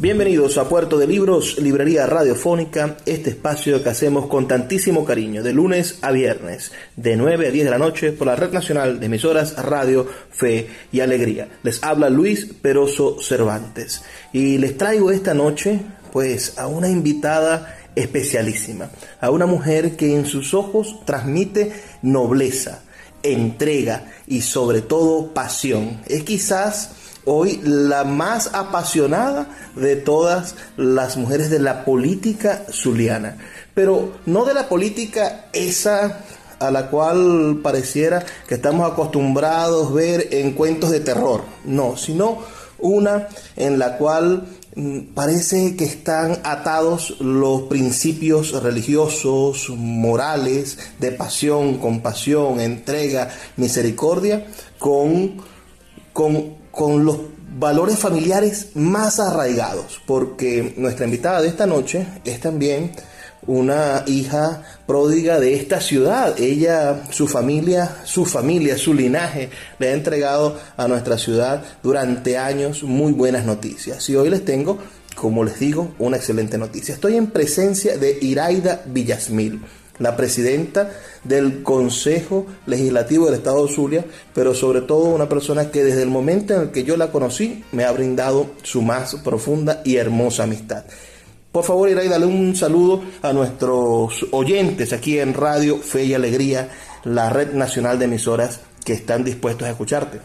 Bienvenidos a Puerto de Libros, Librería Radiofónica, este espacio que hacemos con tantísimo cariño, de lunes a viernes, de 9 a 10 de la noche, por la Red Nacional de Emisoras Radio, Fe y Alegría. Les habla Luis Peroso Cervantes y les traigo esta noche, pues, a una invitada especialísima, a una mujer que en sus ojos transmite nobleza, entrega y sobre todo pasión. Es quizás hoy la más apasionada de todas las mujeres de la política zuliana. Pero no de la política esa a la cual pareciera que estamos acostumbrados ver en cuentos de terror. No, sino una en la cual mm, parece que están atados los principios religiosos, morales, de pasión, compasión, entrega, misericordia, con, con con los valores familiares más arraigados, porque nuestra invitada de esta noche es también una hija pródiga de esta ciudad. Ella, su familia, su familia, su linaje le ha entregado a nuestra ciudad durante años muy buenas noticias. Y hoy les tengo, como les digo, una excelente noticia. Estoy en presencia de Iraida Villasmil la presidenta del Consejo Legislativo del Estado de Zulia, pero sobre todo una persona que desde el momento en el que yo la conocí me ha brindado su más profunda y hermosa amistad. Por favor, Iray, dale un saludo a nuestros oyentes aquí en Radio Fe y Alegría, la red nacional de emisoras que están dispuestos a escucharte.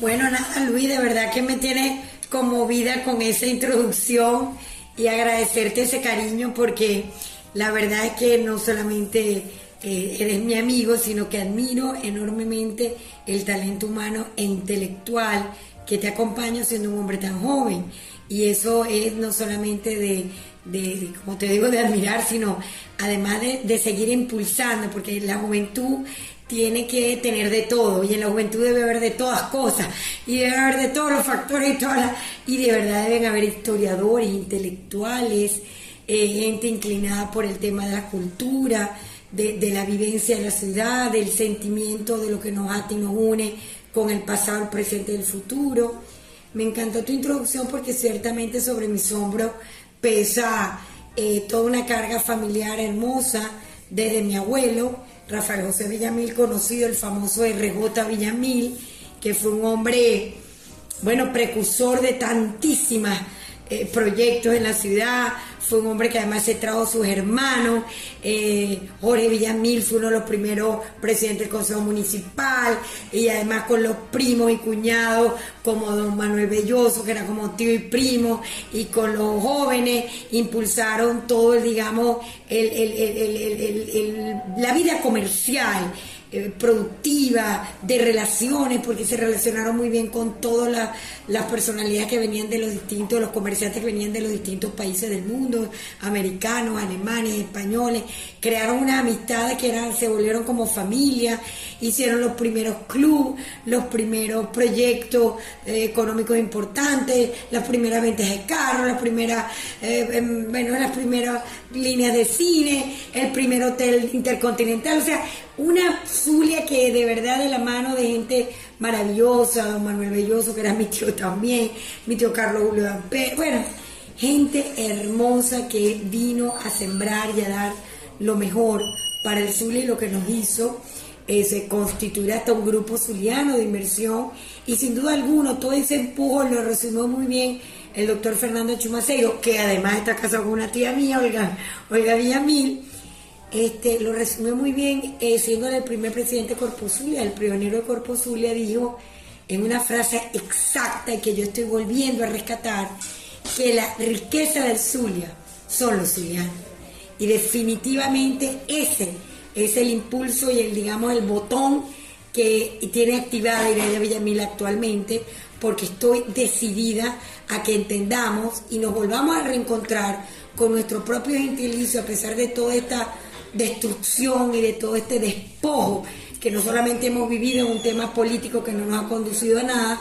Bueno, nada, Luis, de verdad que me tiene conmovida con esa introducción y agradecerte ese cariño porque la verdad es que no solamente eh, eres mi amigo, sino que admiro enormemente el talento humano e intelectual que te acompaña siendo un hombre tan joven. Y eso es no solamente de, como te digo, de admirar, sino además de, seguir impulsando, porque la juventud tiene que tener de todo y en la juventud debe haber de todas cosas y debe haber de todos los factores y todas y de verdad deben haber historiadores, intelectuales, eh, gente inclinada por el tema de la cultura, de, la vivencia de la ciudad, del sentimiento de lo que nos ata y nos une con el pasado, el presente y el futuro. Me encantó tu introducción porque ciertamente sobre mis hombros pesa eh, toda una carga familiar hermosa desde mi abuelo, Rafael José Villamil, conocido el famoso RJ Villamil, que fue un hombre, bueno, precursor de tantísimas eh, proyectos en la ciudad, fue un hombre que además se trajo a sus hermanos, eh, Jorge Villamil fue uno de los primeros presidentes del Consejo Municipal, y además con los primos y cuñados como don Manuel Belloso, que era como tío y primo, y con los jóvenes impulsaron todo, digamos, la vida comercial eh, productiva, de relaciones, porque se relacionaron muy bien con todas las personalidades que venían de los distintos, los comerciantes que venían de los distintos países del mundo, americanos, alemanes, españoles, crearon una amistad que eran, se volvieron como familia, hicieron los primeros clubes, los primeros proyectos eh, económicos importantes, las primeras ventas de carros, las primeras, eh, em, bueno, las primeras líneas de cine, el primer hotel intercontinental, o sea, una Zulia que de verdad de la mano de gente maravillosa, don Manuel Belloso, que era mi tío también, mi tío Carlos Julio Damper, bueno, gente hermosa que vino a sembrar y a dar lo mejor para el Zulia y lo que nos hizo eh, se constituirá hasta un grupo zuliano de inversión y sin duda alguna todo ese empujo lo resumió muy bien el doctor Fernando Chumaceiro, que además está casado con una tía mía, Olga, Olga Villamil, este, lo resumió muy bien, eh, siendo el primer presidente de Corpo Zulia, el pionero de Corpo Zulia, dijo en una frase exacta y que yo estoy volviendo a rescatar, que la riqueza del Zulia son los zulianos. Y definitivamente ese es el impulso y el, digamos, el botón que tiene activada Irene Villamil actualmente, porque estoy decidida a que entendamos y nos volvamos a reencontrar con nuestro propio gentilicio a pesar de toda esta destrucción y de todo este despojo que no solamente hemos vivido en un tema político que no nos ha conducido a nada,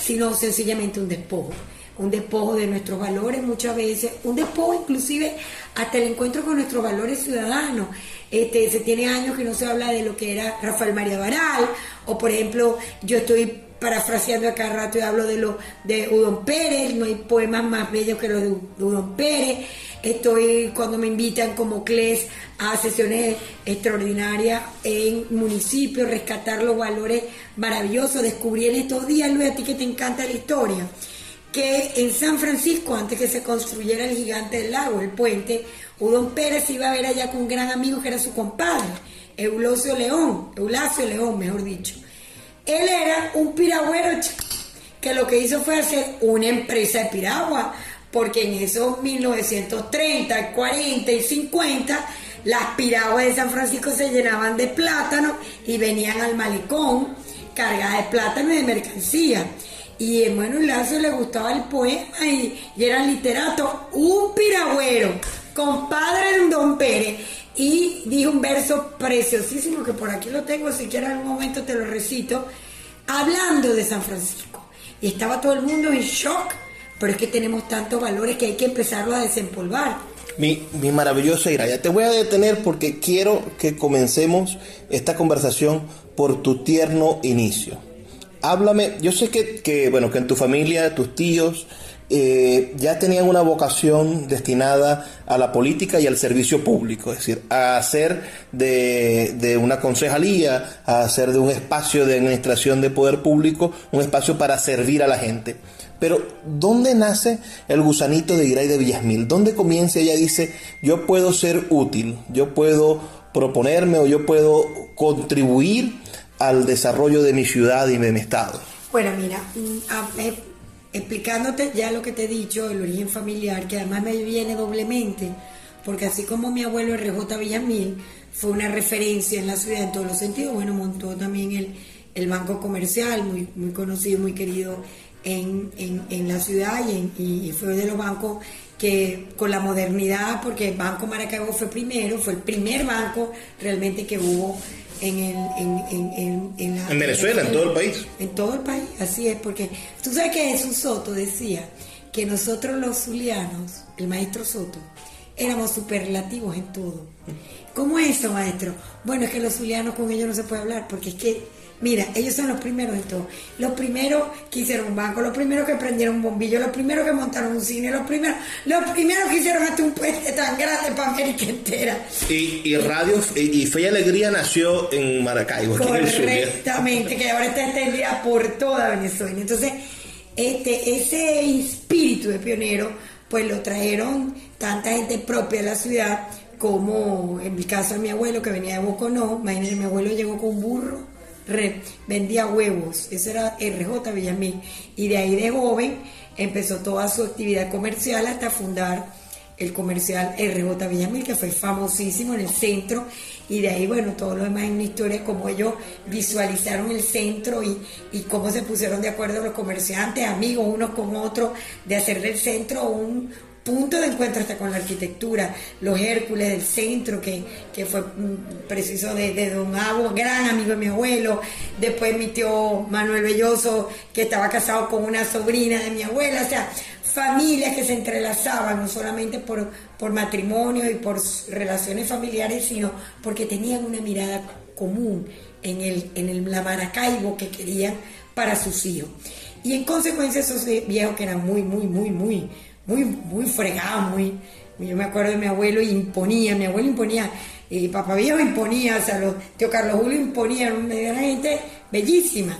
sino sencillamente un despojo un despojo de nuestros valores muchas veces, un despojo inclusive hasta el encuentro con nuestros valores ciudadanos. Este, se tiene años que no se habla de lo que era Rafael María Baral, o por ejemplo, yo estoy parafraseando acá rato y hablo de lo de Udon Pérez, no hay poemas más bellos que los de Udon Pérez. Estoy cuando me invitan como CLES a sesiones extraordinarias en municipios, rescatar los valores maravillosos. Descubrí en estos días, Luis, a ti que te encanta la historia que en San Francisco, antes que se construyera el gigante del lago, el puente, Udon Pérez iba a ver allá con un gran amigo que era su compadre, Eulosio León, Eulasio León, mejor dicho. Él era un piragüero que lo que hizo fue hacer una empresa de piragua, porque en esos 1930, 40 y 50, las piraguas de San Francisco se llenaban de plátano y venían al malecón cargadas de plátano y de mercancía. Y a Manuel Lazo le gustaba el poema y, era literato, un piragüero, compadre de Don Pérez, y dijo un verso preciosísimo que por aquí lo tengo, si quieres en algún momento te lo recito, hablando de San Francisco. Y estaba todo el mundo en shock, pero es que tenemos tantos valores que hay que empezarlo a desempolvar. Mi, mi maravillosa Iraya, te voy a detener porque quiero que comencemos esta conversación por tu tierno inicio háblame, yo sé que, bueno, que en tu familia, tus tíos, eh, ya tenían una vocación destinada a la política y al servicio público, es decir, a hacer de, una concejalía, a hacer de un espacio de administración de poder público, un espacio para servir a la gente. Pero, ¿dónde nace el gusanito de Iray de Villasmil? ¿Dónde comienza? Ella dice, yo puedo ser útil, yo puedo proponerme o yo puedo contribuir al desarrollo de mi ciudad y de mi estado? Bueno, mira, mm, eh, explicándote ya lo que te he dicho, el origen familiar, que además me viene doblemente, porque así como mi abuelo RJ Villamil fue una referencia en la ciudad en todos los sentidos, bueno, montó también el, el banco comercial, muy, muy conocido, muy querido en, en, la ciudad y, y, fue de los bancos que con la modernidad, porque el Banco Maracaibo fue primero, fue el primer banco realmente que hubo en, el, en, en, Venezuela, en, todo el país. En todo el país, así es, porque tú sabes que Jesús Soto decía que nosotros los zulianos, el maestro Soto, éramos superlativos en todo. ¿Cómo es eso, maestro? Bueno, es que los zulianos con ellos no se puede hablar, porque es que Mira, ellos son los primeros de todo. Los primeros que hicieron un banco, los primeros que prendieron un bombillo, los primeros que montaron un cine, los primeros, los primeros que hicieron hasta un puente tan grande para América entera. Y, y Radio y Fe y Alegría nació en Maracaibo. Correctamente, que ahora está extendida por toda Venezuela. Entonces, este, ese espíritu de pionero, pues lo trajeron tanta gente propia de la ciudad como en mi caso mi abuelo que venía de Boconó, imagínense, mi abuelo llegó con un burro vendía huevos, eso era RJ Villamil, y de ahí de joven empezó toda su actividad comercial hasta fundar el comercial RJ Villamil, que fue famosísimo en el centro, y de ahí, bueno, todo lo demás en una historia, como ellos visualizaron el centro y, y cómo se pusieron de acuerdo los comerciantes, amigos unos con otros, de hacer del centro un, punto de encuentro hasta con la arquitectura, los Hércules del centro, que, que fue mm, preciso de, de, Don Agua, gran amigo de mi abuelo, después mi tío Manuel Belloso, que estaba casado con una sobrina de mi abuela, o sea, familias que se entrelazaban, no solamente por, por matrimonio y por relaciones familiares, sino porque tenían una mirada común en, el, en el, la Maracaibo que querían para sus hijos. Y en consecuencia esos viejos que eran muy, muy, muy, muy, muy, muy fregado, muy... Yo me acuerdo de mi abuelo y imponía, mi abuelo imponía y Papá Viejo imponía, o sea, los, tío Carlos Julio imponía, una gente bellísima.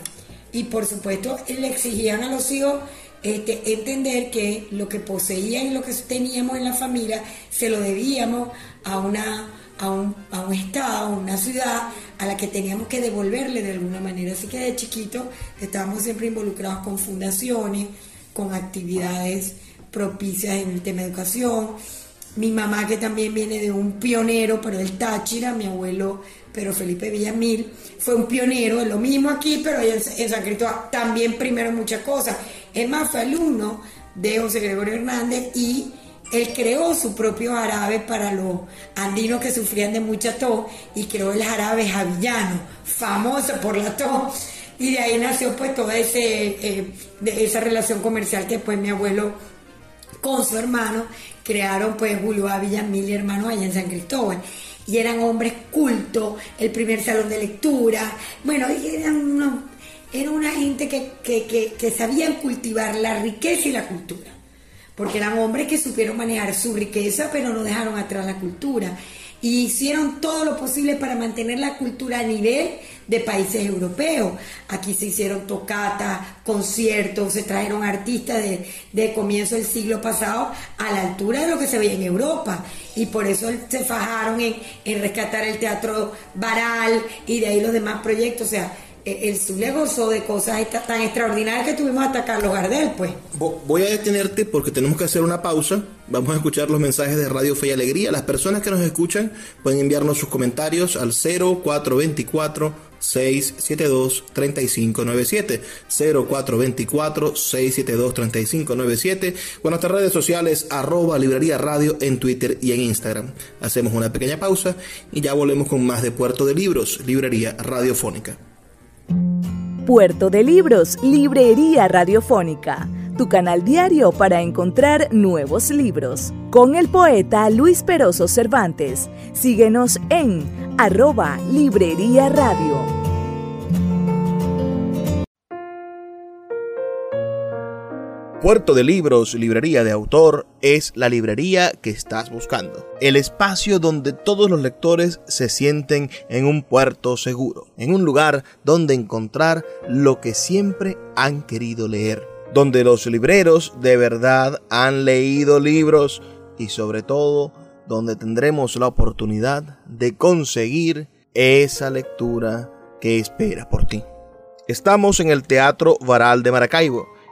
Y por supuesto le exigían a los hijos este, entender que lo que poseían y lo que teníamos en la familia se lo debíamos a, una, a, un, a un estado, a una ciudad a la que teníamos que devolverle de alguna manera. Así que de chiquito estábamos siempre involucrados con fundaciones, con actividades propicias en el tema de educación. Mi mamá, que también viene de un pionero, pero el Táchira, mi abuelo, pero Felipe Villamil, fue un pionero, de lo mismo aquí, pero en, en San Cristóbal también primero muchas cosas. Es más, fue alumno de José Gregorio Hernández y él creó su propio jarabe para los andinos que sufrían de mucha tos y creó el jarabe javillano, famoso por la tos. Y de ahí nació pues toda ese, eh, de esa relación comercial que pues mi abuelo con su hermano crearon pues Julio Ávila, mil hermanos allá en San Cristóbal. Y eran hombres cultos, el primer salón de lectura, bueno, eran era una gente que, que, que sabían cultivar la riqueza y la cultura porque eran hombres que supieron manejar su riqueza, pero no dejaron atrás la cultura. Y hicieron todo lo posible para mantener la cultura a nivel de países europeos. Aquí se hicieron tocatas, conciertos, se trajeron artistas de, de comienzo del siglo pasado a la altura de lo que se veía en Europa. Y por eso se fajaron en, en rescatar el teatro Baral y de ahí los demás proyectos. O sea, eh, el Zulia gozó de cosas tan extraordinarias que tuvimos hasta Carlos Gardel, pues. Voy a detenerte porque tenemos que hacer una pausa. Vamos a escuchar los mensajes de Radio Fe y Alegría. Las personas que nos escuchan pueden enviarnos sus comentarios al 0424 672 3597 0424 672 3597 o nuestras redes sociales arroba librería radio en Twitter y en Instagram. Hacemos una pequeña pausa y ya volvemos con más de Puerto de Libros, librería radiofónica. Puerto de Libros, Librería Radiofónica, tu canal diario para encontrar nuevos libros. Con el poeta Luis Peroso Cervantes. Síguenos en arroba Librería Radio. Puerto de Libros, librería de autor, es la librería que estás buscando. El espacio donde todos los lectores se sienten en un puerto seguro, en un lugar donde encontrar lo que siempre han querido leer, donde los libreros de verdad han leído libros y sobre todo donde tendremos la oportunidad de conseguir esa lectura que espera por ti. Estamos en el Teatro Varal de Maracaibo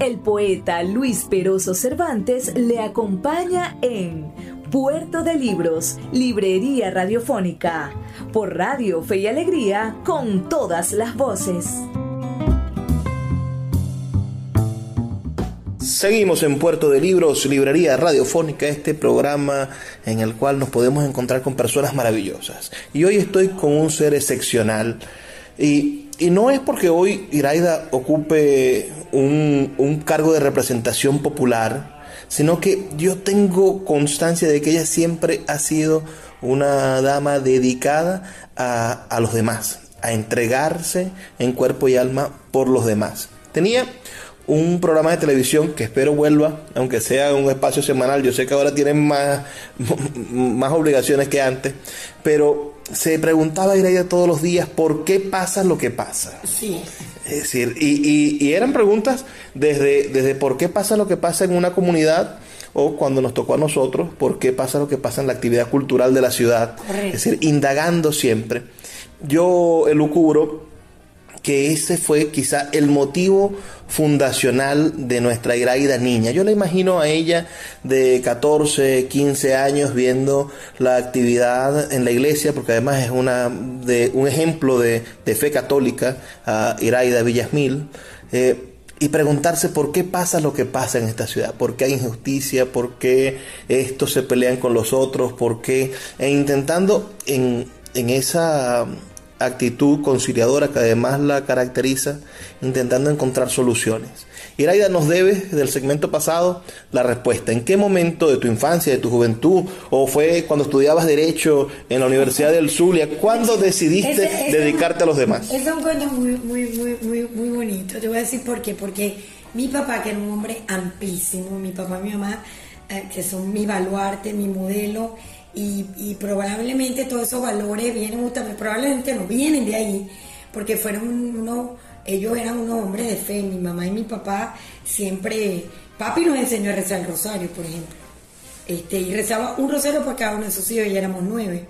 El poeta Luis Peroso Cervantes le acompaña en Puerto de Libros, Librería Radiofónica, por Radio Fe y Alegría, con todas las voces. Seguimos en Puerto de Libros, Librería Radiofónica, este programa en el cual nos podemos encontrar con personas maravillosas. Y hoy estoy con un ser excepcional. Y, y no es porque hoy Iraida ocupe un, cargo de representación popular, sino que yo tengo constancia de que ella siempre ha sido una dama dedicada a, a, los demás, a entregarse en cuerpo y alma por los demás. Tenía un programa de televisión que espero vuelva, aunque sea un espacio semanal, yo sé que ahora tienen más, más obligaciones que antes, pero se preguntaba a ella todos los días por qué pasa lo que pasa. Sí. Es decir, y, y, eran preguntas desde, desde por qué pasa lo que pasa en una comunidad o cuando nos tocó a nosotros, por qué pasa lo que pasa en la actividad cultural de la ciudad. Correcto. Es decir, indagando siempre. Yo elucubro que ese fue quizá el motivo fundacional de nuestra Iraida niña. Yo la imagino a ella de 14, 15 años viendo la actividad en la iglesia, porque además es una de, un ejemplo de, fe católica, a Iraida Villasmil. Eh, y preguntarse por qué pasa lo que pasa en esta ciudad, por qué hay injusticia, por qué estos se pelean con los otros, por qué, e intentando en, en esa actitud conciliadora que además la caracteriza, intentando encontrar soluciones. Iraida nos debe del segmento pasado la respuesta. ¿En qué momento de tu infancia, de tu juventud, o fue cuando estudiabas Derecho en la Universidad del Zulia, cuándo decidiste dedicarte a los demás? Es un cuento muy, muy, muy, muy, muy bonito. Te voy a decir por qué. Porque mi papá, que era un hombre amplísimo, mi papá y mi mamá, eh, que son mi baluarte, mi modelo, y, probablemente todos esos valores vienen, probablemente no vienen de ahí, porque fueron unos, ellos eran unos hombres de fe, mi mamá y mi papá siempre, papi nos enseñó a rezar el rosario, por ejemplo, este, y rezaba un rosario por cada uno de sus hijos y éramos nueve.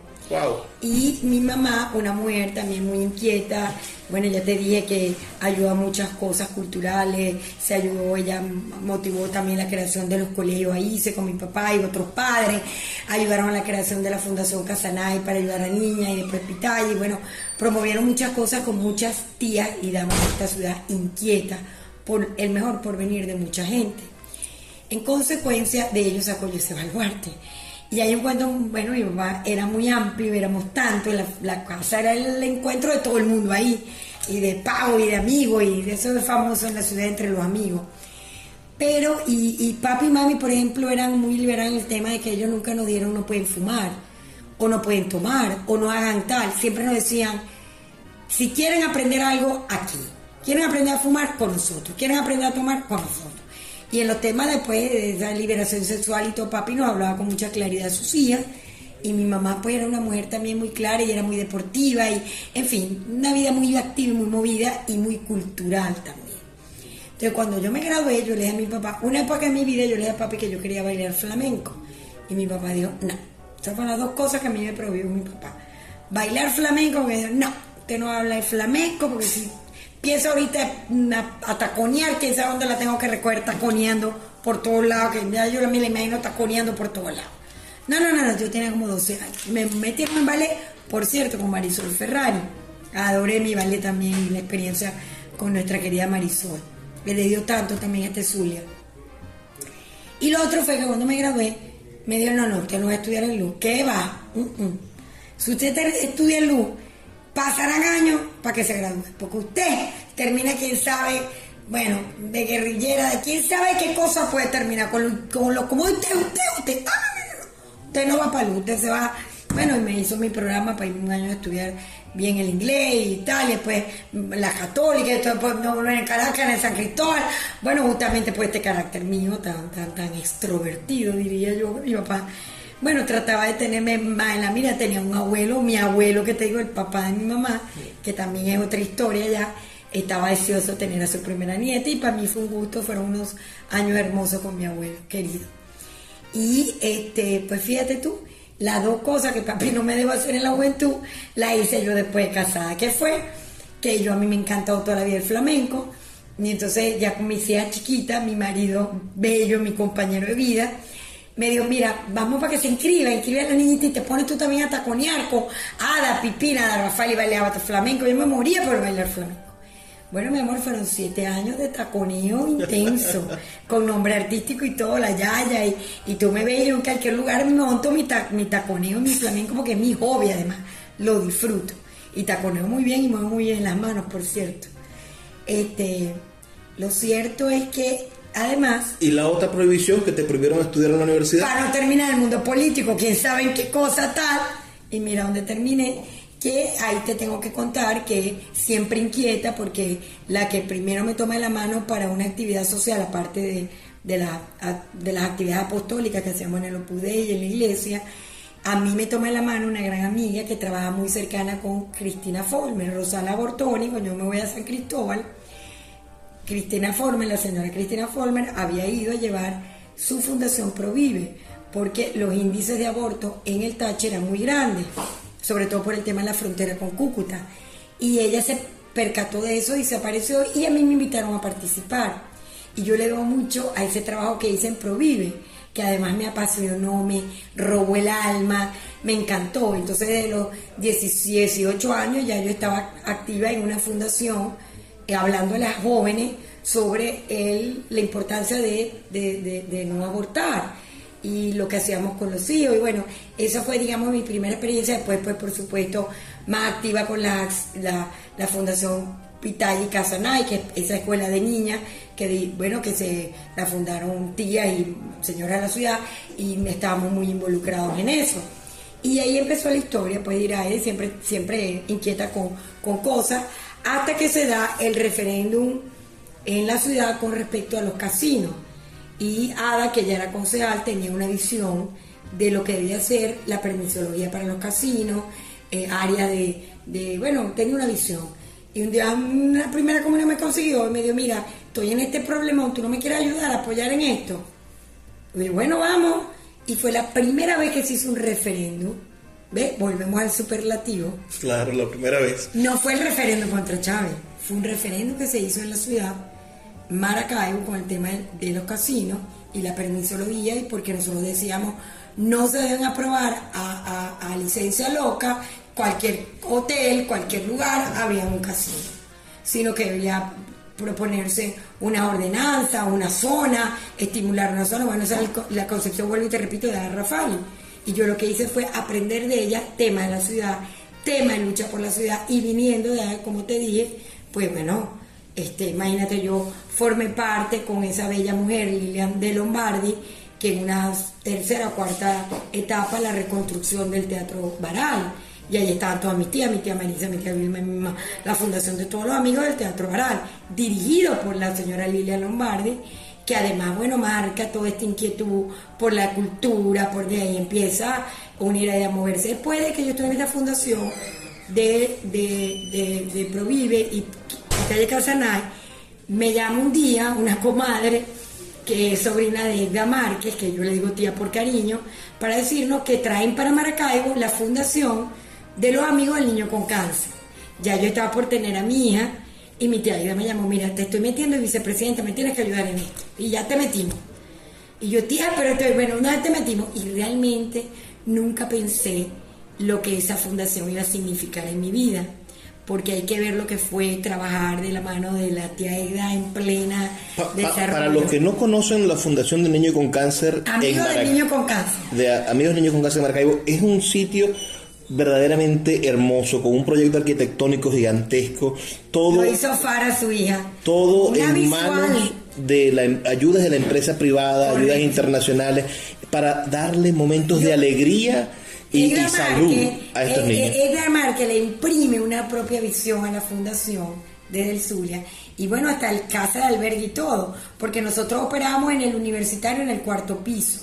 Y mi mamá, una mujer también muy inquieta, bueno, ya te dije que ayuda a muchas cosas culturales, se ayudó, ella motivó también la creación de los colegios ahí, con mi papá y otros padres, ayudaron a la creación de la Fundación Casanay para ayudar a niñas y después Pitaya, y bueno, promovieron muchas cosas con muchas tías y damos a esta ciudad inquieta por el mejor porvenir de mucha gente. En consecuencia de ellos sacó ese baluarte. Y ahí encuentro, bueno, mi papá era muy amplio, éramos tantos, la, casa era el encuentro de todo el mundo ahí, y de pavo y de amigos, y eso es famoso en la ciudad entre los amigos. Pero, y, y papi y mami, por ejemplo, eran muy liberales en el tema de que ellos nunca nos dieron no pueden fumar, o no pueden tomar, o no hagan tal. Siempre nos decían, si quieren aprender algo, aquí. Quieren aprender a fumar, con nosotros. Quieren aprender a tomar, con nosotros. Y en los temas después de esa liberación sexual y todo, papi nos hablaba con mucha claridad de sus hijas. Y mi mamá pues era una mujer también muy clara y era muy deportiva y, en fin, una vida muy activa y muy movida y muy cultural también. Entonces cuando yo me gradué, yo le dije a mi papá, una época en mi vida yo le dije a papi que yo quería bailar flamenco. Y mi papá dijo, no. Esas fueron las dos cosas que a mí me prohibió mi papá. Bailar flamenco, porque dijo, no, usted no habla de flamenco porque si empiezo ahorita a, taconear, quién sabe dónde la tengo que recoger taconeando por todos lados, que ya yo me la imagino taconeando por todos lados. No, no, no, yo tenía como 12 años. Me metí en ballet, por cierto, con Marisol Ferrari. Adoré mi ballet también y la experiencia con nuestra querida Marisol. Me le dio tanto también a este Zulia. Y lo otro fue que cuando me gradué, me dijeron, no, no, usted no va a estudiar en luz. ¿Qué va? Si usted estudia en luz, pasarán años para que se gradúe. Porque usted termina, quién sabe, bueno, de guerrillera, de quién sabe qué cosa puede terminar. Con lo, con lo como usted, usted, usted, ah, usted no va para luz, usted se va, bueno, y me hizo mi programa para ir un año a estudiar bien el inglés y tal, y después la católica, y después no, en Caracas, en San Cristóbal, bueno, justamente por este carácter mío tan, tan, tan extrovertido, diría yo, mi papá bueno, trataba de tenerme más en la mira, tenía un abuelo, mi abuelo que te digo, el papá de mi mamá, que también es otra historia ya, estaba deseoso de tener a su primera nieta y para mí fue un gusto, fueron unos años hermosos con mi abuelo querido. Y este, pues fíjate tú, las dos cosas que papi no me debo hacer en la juventud, las hice yo después de casada, que fue que yo a mí me encantó toda la vida el flamenco, y entonces ya con mi hija chiquita, mi marido bello, mi compañero de vida, me dijo, mira, vamos para que se inscriba, inscribe a la niñita y te pones tú también a taconear con Ada, Pipina, Ada Rafael y bailaba flamenco. Yo me moría por bailar flamenco. Bueno, mi amor, fueron siete años de taconeo intenso, con nombre artístico y todo, la yaya, y, y tú me ves en cualquier lugar, me monto mi, mi taconeo, mi flamenco, porque es mi hobby además, lo disfruto. Y taconeo muy bien y muevo muy bien las manos, por cierto. Este, lo cierto es que Además. ¿Y la otra prohibición que te prohibieron estudiar en la universidad? Para no terminar el mundo político, quién sabe en qué cosa tal. Y mira dónde terminé, que ahí te tengo que contar que siempre inquieta porque la que primero me toma la mano para una actividad social, aparte de, de, de las actividades apostólicas que hacíamos en el Opus Dei y en la iglesia, a mí me toma la mano una gran amiga que trabaja muy cercana con Cristina Folmer, Rosana Bortoni, cuando yo me voy a San Cristóbal Cristina Former, la señora Cristina Former, había ido a llevar su fundación Provive, porque los índices de aborto en el Tache eran muy grandes, sobre todo por el tema de la frontera con Cúcuta. Y ella se percató de eso y se apareció y a mí me invitaron a participar. Y yo le debo mucho a ese trabajo que hice en Provive, que además me apasionó, me robó el alma, me encantó. Entonces de los 18 años ya yo estaba activa en una fundación hablando a las jóvenes sobre el, la importancia de, no abortar. y lo que hacíamos con los hijos. Y bueno, esa fue, digamos, mi primera experiencia. Después, pues, por supuesto, más activa con la, la, la Fundación Pitay y Casanay, que es esa escuela de niñas que bueno que se la fundaron tía y señora de la ciudad y estábamos muy involucrados en eso. Y ahí empezó la historia, pues Iraide siempre, siempre inquieta con, con cosas, hasta que se da el referéndum en la ciudad con respecto a los casinos. Y Ada, que ya era concejal, tenía una visión de lo que debía ser la permisología para los casinos, eh, área de, de, bueno, tenía una visión. Y un día una primera comunidad me consiguió y me dijo, mira, estoy en este problema, tú no me quieres ayudar a apoyar en esto. Y bueno, vamos. Y fue la primera vez que se hizo un referéndum. Volvemos al superlativo. Claro, la primera vez. No fue el referéndum contra Chávez, fue un referéndum que se hizo en la ciudad, Maracaibo, con el tema de los casinos y la permisología, y porque nosotros decíamos, no se deben aprobar a, a licencia loca cualquier hotel, cualquier lugar, habría un casino, sino que debería proponerse una ordenanza, una zona, estimular una zona. Bueno, esa es la concepción, vuelvo y te repito, de Rafael. Y yo lo que hice fue aprender de ella tema de la ciudad, tema de lucha por la ciudad y viniendo de, como te dije, pues bueno, este, imagínate yo formé parte con esa bella mujer, Lilian de Lombardi, que en una tercera o cuarta etapa la reconstrucción del Teatro Baral. Y ahí estaban todas mis tías, mi tía Marisa, mi tía Vilma, mi mamá, la fundación de todos los amigos del Teatro Baral, dirigido por la señora Lilia Lombardi, que además, bueno, marca toda esta inquietud por la cultura, porque ahí empieza una idea a moverse. Después de que yo estuve en esta fundación de, de, de, Provive y Calle Casanay, me llama un día una comadre que es sobrina de Edda Márquez, que yo le digo tía por cariño, para decirnos que traen para Maracaibo la fundación de los amigos del niño con cáncer. Ya yo estaba por tener a mi hija y mi tía Aida me llamó, mira, te estoy metiendo el vicepresidente, me tienes que ayudar en esto. Y ya te metimos. Y yo, tía, pero estoy, bueno, una vez te metimos. Y realmente nunca pensé lo que esa fundación iba a significar en mi vida. Porque hay que ver lo que fue trabajar de la mano de la tía Aida en plena desarrollo. Para los que no conocen la Fundación del Niño con Cáncer... Amigos del Niño con Cáncer. De Amigos del Niño con Cáncer de Maracaibo, es un sitio verdaderamente hermoso, con un proyecto arquitectónico gigantesco. Todo, Lo hizo Fara, su hija. Todo en manos de la, em, ayudas de la empresa privada, ayudas internacionales, para darle momentos de alegría y, salud a estos niños. Edgar que le imprime una propia visión a la fundación desde el Zulia. Y bueno, hasta el casa de albergue y todo, porque nosotros operamos en el universitario en el cuarto piso.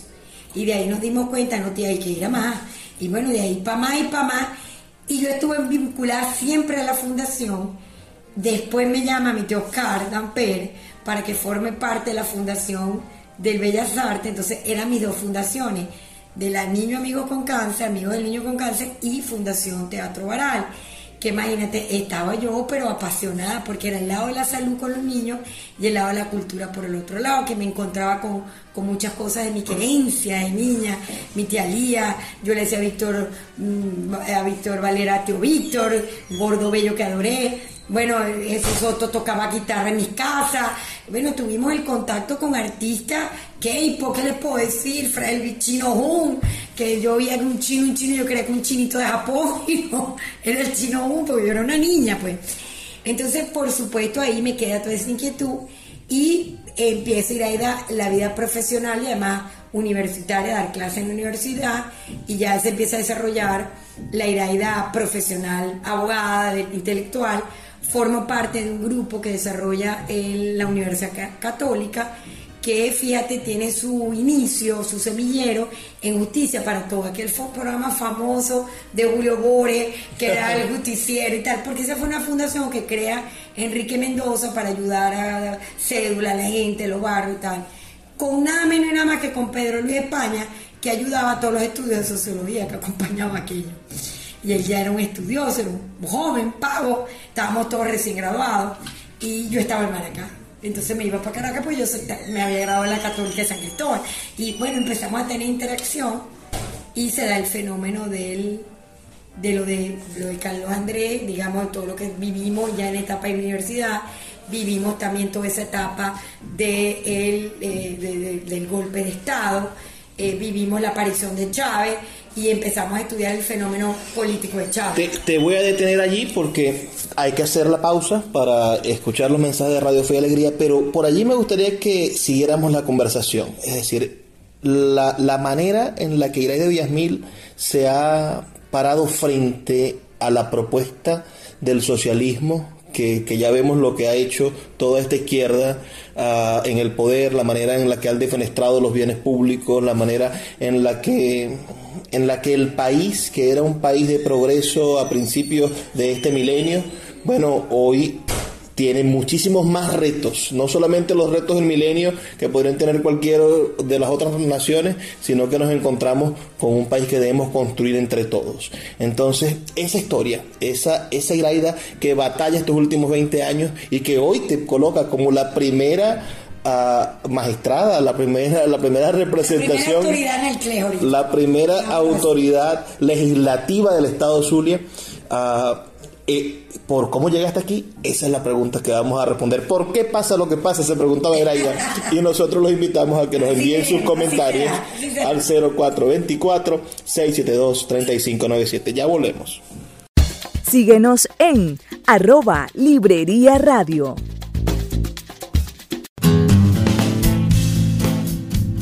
Y de ahí nos dimos cuenta, no te hay que ir a más y bueno, de ahí para más y para más. Y yo estuve vinculada siempre a la fundación. Después me llama mi tío Oscar Damper para que forme parte de la fundación del Bellas Artes. Entonces eran mis dos fundaciones, de la Niño Amigo con Cáncer, Amigo del Niño con Cáncer y Fundación Teatro Baral que imagínate, estaba yo pero apasionada porque era el lado de la salud con los niños y el lado de la cultura por el otro lado, que me encontraba con, muchas cosas de mi querencia de niña, mi tía Lía, yo le decía a Víctor, mm, a Víctor Valera, tío Víctor, gordo bello que adoré, bueno, Jesús Soto tocaba guitarra en mis casas. Bueno, tuvimos el contacto con artistas. ¿Qué? ¿Qué les puedo decir? El chino Hun, que yo vi un chino, un chino, yo creía que un chinito de Japón, y no, era el chino Hun, porque yo era una niña, pues. Entonces, por supuesto, ahí me queda toda esa inquietud y empiezo a ir a la vida profesional y además universitaria, dar clases en la universidad y ya se empieza a desarrollar la iraida profesional, abogada, intelectual, formo parte de un grupo que desarrolla en la Universidad Católica que fíjate tiene su inicio, su semillero en Justicia para Todo, aquel programa famoso de Julio Bore, que era el justiciero y tal, porque esa fue una fundación que crea Enrique Mendoza para ayudar a cédula, a la gente, los barrios y tal, con nada menos y nada más que con Pedro Luis España, que ayudaba a todos los estudios de sociología que acompañaba aquello. Y él ya era un estudioso, era un joven, pago, estábamos todos recién graduados y yo estaba en Maracá. Entonces me iba para Caracas, pues yo me había graduado en la Católica de San Cristóbal. Y bueno, empezamos a tener interacción y se da el fenómeno del, de, lo de lo de Carlos Andrés, digamos, todo lo que vivimos ya en etapa de universidad, vivimos también toda esa etapa de el, eh, del golpe de Estado. Eh, vivimos la aparición de Chávez y empezamos a estudiar el fenómeno político de Chávez. Te, voy a detener allí porque hay que hacer la pausa para escuchar los mensajes de Radio Fe y Alegría, pero por allí me gustaría que siguiéramos la conversación. Es decir, la, la manera en la que Iraide Villasmil se ha parado frente a la propuesta del socialismo que, ya vemos lo que ha hecho toda esta izquierda ah, en el poder, la manera en la que han defenestrado los bienes públicos, la manera en la que en la que el país, que era un país de progreso a principios de este milenio, bueno, hoy tiene muchísimos más retos, no solamente los retos del milenio que podrían tener cualquiera de las otras naciones, sino que nos encontramos con un país que debemos construir entre todos. Entonces, esa historia, esa, esa Iraida que batalla estos últimos 20 años y que hoy te coloca como la primera uh, magistrada, la primera, la primera representación, la primera autoridad, legislativa del Estado Zulia. Uh, eh, por cómo llegaste aquí, esa es la pregunta que vamos a responder. ¿Por qué pasa lo que pasa? Se preguntaba Eraida. Y nosotros los invitamos a que nos envíen sus comentarios al 0424-672-3597. Ya volvemos. Síguenos en arroba Librería Radio.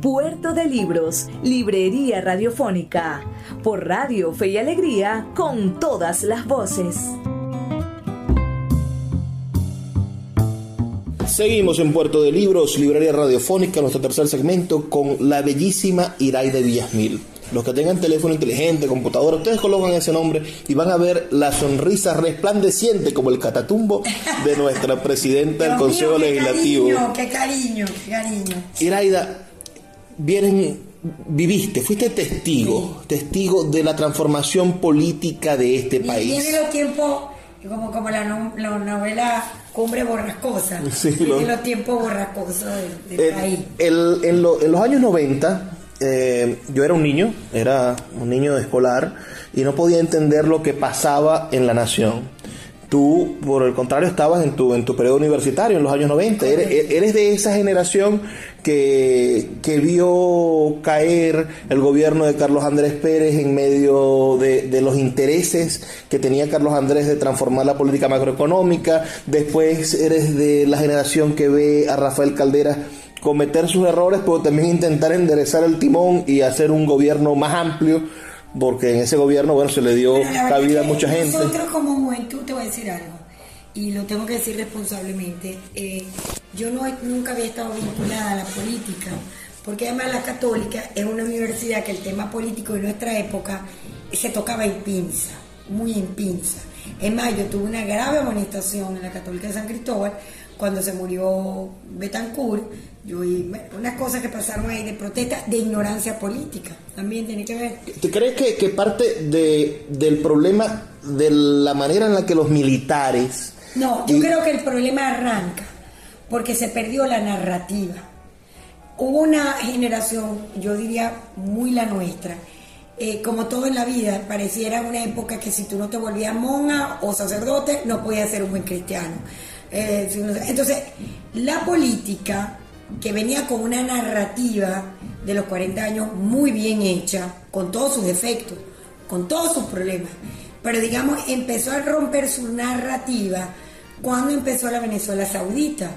Puerto de Libros, Librería Radiofónica, por Radio Fe y Alegría, con todas las voces. Seguimos en Puerto de Libros, Librería Radiofónica, nuestro tercer segmento, con la bellísima Iraide Villasmil. Los que tengan teléfono inteligente, computadora, ustedes colocan ese nombre y van a ver la sonrisa resplandeciente como el catatumbo de nuestra presidenta del Consejo Legislativo. Qué cariño, qué cariño. Iraida, vienen, viviste, fuiste testigo, testigo de la transformación política de este país. Tiene los tiempos, como, como la, novela Cumbre Borrascosa, sí, los tiempos borrascosos del, país. en, los años 90, eh, yo era un niño, era un niño escolar, y no podía entender lo que pasaba en la nación Tú, por el contrario, estabas en tu, en tu periodo universitario, en los años 90. Eres, de esa generación que, que, vio caer el gobierno de Carlos Andrés Pérez en medio de, de, los intereses que tenía Carlos Andrés de transformar la política macroeconómica. Después eres de la generación que ve a Rafael Caldera cometer sus errores, pero también intentar enderezar el timón y hacer un gobierno más amplio porque en ese gobierno, bueno, se le dio cabida a mucha gente. Nosotros como juventud, te voy a decir algo, y lo tengo que decir responsablemente, eh, yo no, nunca había estado vinculada a la política, porque además la católica es una universidad que el tema político de nuestra época se tocaba en pinza, muy en pinza. Es más, yo tuve una grave amonestación en la Católica de San Cristóbal cuando se murió Betancourt, yo, y, unas cosas que pasaron ahí de protesta, de ignorancia política, también tiene que ver. ¿Te crees que, que parte de, del problema de la manera en la que los militares... No, yo creo que el problema arranca porque se perdió la narrativa. Hubo una generación, yo diría muy la nuestra, eh, como todo en la vida, pareciera una época que si tú no te volvías monja o sacerdote, no podías ser un buen cristiano. Eh, entonces, la política que venía con una narrativa de los 40 años muy bien hecha, con todos sus defectos, con todos sus problemas, pero digamos, empezó a romper su narrativa cuando empezó la Venezuela Saudita,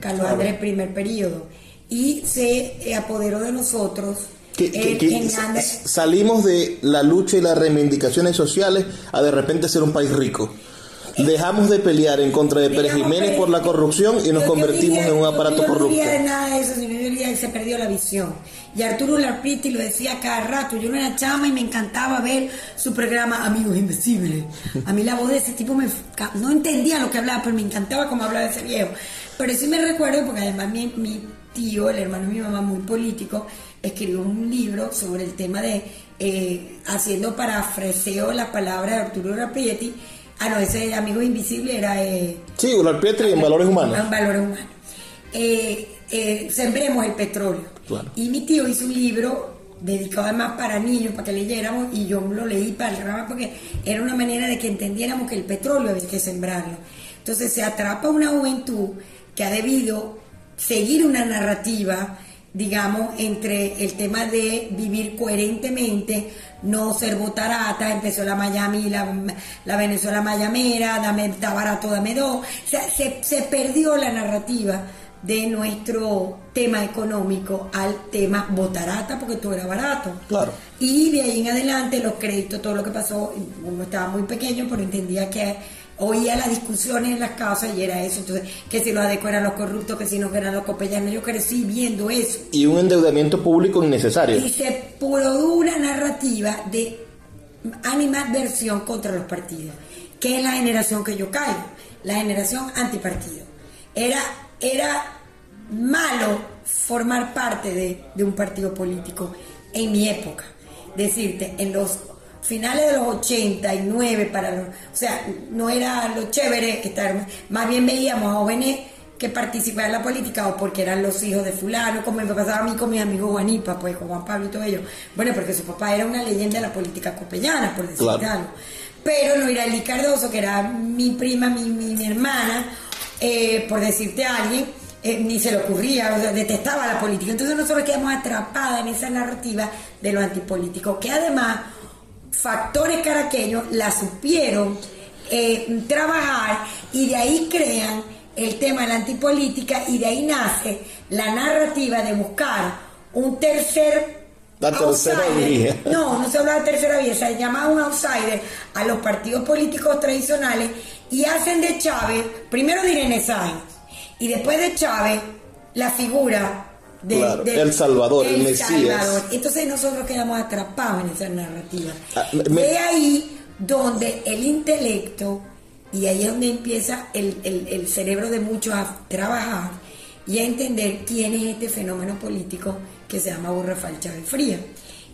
Carlos Andrés primer periodo, y se apoderó de nosotros. salimos de la lucha y las reivindicaciones sociales a de repente ser un país rico. Dejamos de pelear en contra de Pérez Jiménez por la corrupción y nos convertimos en un aparato corrupto. No nada de eso, se perdió la visión. Y Arturo Larpiti lo decía cada rato. Yo era chama y me encantaba ver su programa Amigos Invisibles. A mí la voz de ese tipo me... No entendía lo que hablaba, pero me encantaba cómo hablaba ese viejo. Pero sí me recuerdo, porque además mi, mi tío, el hermano de mi mamá, muy político, escribió un libro sobre el tema de eh, haciendo parafraseo la palabra de Arturo Raprietti. Ah, no, ese amigo invisible era. Eh, sí, Raprietti en valores humanos. En valores humanos. Eh, eh, sembremos el petróleo. Y mi tío hizo un libro dedicado además para niños, para que leyéramos, y yo lo leí para el rama porque era una manera de que entendiéramos que el petróleo había que sembrarlo. Entonces se atrapa una juventud que ha debido seguir una narrativa digamos, entre el tema de vivir coherentemente, no ser botarata, empezó la Miami, la, la Venezuela mayamera, dame, está barato, dame dos. O sea, se, se perdió la narrativa de nuestro tema económico al tema botarata porque todo era barato. Claro. Y de ahí en adelante los créditos, todo lo que pasó, uno estaba muy pequeño, pero entendía que oía las discusiones en las casas y era eso. Entonces, que si los adecos eran los corruptos, que si no eran los copellanos. Yo crecí viendo eso. Y un endeudamiento público innecesario. Y se produjo una narrativa de animadversión contra los partidos, que es la generación que yo caigo, la generación antipartido. Era, era malo formar parte de, de un partido político en mi época. Decirte, en los finales de los 89 para los, o sea, no era lo chévere estar, más bien veíamos a jóvenes que participaban en la política o porque eran los hijos de fulano, como me pasaba a mí con mis amigos Juanipa, pues con Juan Pablo y todo ello. Bueno, porque su papá era una leyenda de la política copellana, por decir algo. Pero no era Eli Cardoso, que era mi prima, mi, mi, hermana, eh, por decirte a alguien, eh, ni se le ocurría, o sea, detestaba la política. Entonces nosotros quedamos atrapadas en esa narrativa de lo antipolítico, que además factores caraqueños la supieron eh, trabajar y de ahí crean el tema de la antipolítica y de ahí nace la narrativa de buscar un tercer la tercera vía. No, no se habla de tercera vía, se llama un outsider a los partidos políticos tradicionales y hacen de Chávez, primero de Irene Sáenz, y después de Chávez, la figura el Salvador, el, Mesías. Entonces nosotros quedamos atrapados en esa narrativa. Ah, de ahí donde el intelecto, y ahí es donde empieza el, cerebro de muchos a trabajar y a entender quién es este fenómeno político que se llama Rafael Chávez Fría.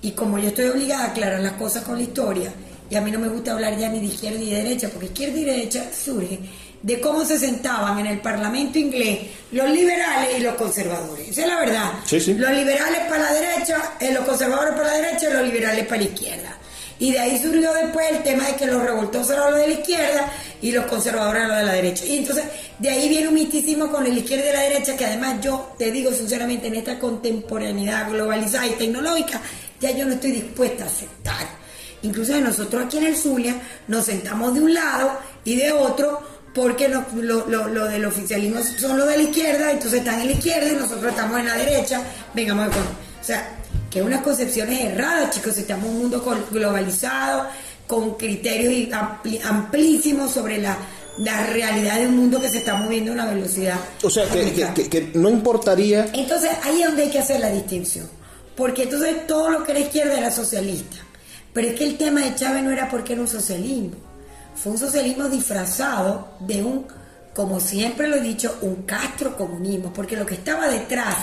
Y como yo estoy obligada a aclarar las cosas con la historia, y a mí no me gusta hablar ya ni de izquierda ni de derecha, porque izquierda y derecha surge de cómo se sentaban en el Parlamento inglés los liberales y los conservadores. Esa es la verdad. Los liberales para la derecha, eh, los conservadores para la derecha y los liberales para la izquierda. Y de ahí surgió después el tema de que los revoltosos eran los de la izquierda y los conservadores eran los de la derecha. Y entonces de ahí viene un misticismo con la izquierda y la derecha que además yo te digo sinceramente en esta contemporaneidad globalizada y tecnológica ya yo no estoy dispuesta a aceptar. Incluso nosotros aquí en el Zulia nos sentamos de un lado y de otro porque lo, lo, del oficialismo son los de la izquierda, entonces están en la izquierda y nosotros estamos en la derecha, vengamos con... O sea, que unas concepciones erradas, chicos, estamos en un mundo globalizado, con criterios amplísimos sobre la, realidad de un mundo que se está moviendo a una velocidad. O sea, que, que, no importaría... Entonces, ahí es donde hay que hacer la distinción, porque entonces todo lo que era izquierda era socialista, pero es que el tema de Chávez no era porque era un socialismo fue un socialismo disfrazado de un, como siempre lo he dicho, un castro comunismo, porque lo que estaba detrás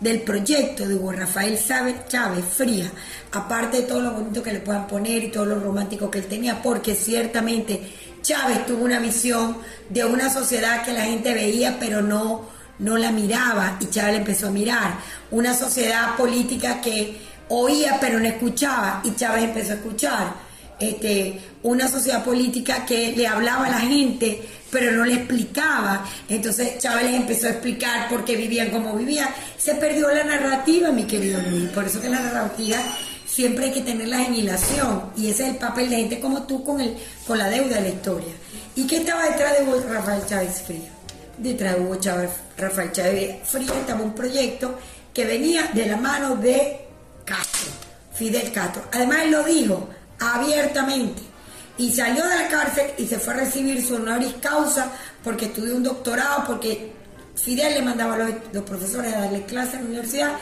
del proyecto de Hugo Rafael Chávez Fría, aparte de todo lo bonito que le puedan poner y todo lo romántico que él tenía, porque ciertamente Chávez tuvo una visión de una sociedad que la gente veía pero no, no la miraba y Chávez empezó a mirar, una sociedad política que oía pero no escuchaba y Chávez empezó a escuchar este, una sociedad política que le hablaba a la gente, pero no le explicaba. Entonces Chávez les empezó a explicar por qué vivían como vivían. Se perdió la narrativa, mi querido Luis. Por eso que la narrativa siempre hay que tenerla en hilación. Y ese es el papel de gente como tú con, el, con la deuda de la historia. ¿Y qué estaba detrás de Rafael Chávez Fría? Detrás de Hugo Chávez, Rafael Chávez Fría estaba un proyecto que venía de la mano de Castro, Fidel Castro. Además él lo dijo, abiertamente. y salió de la cárcel y se fue a recibir su honoris causa porque estudió un doctorado, porque Fidel le mandaba a los, profesores a darle clases en la universidad.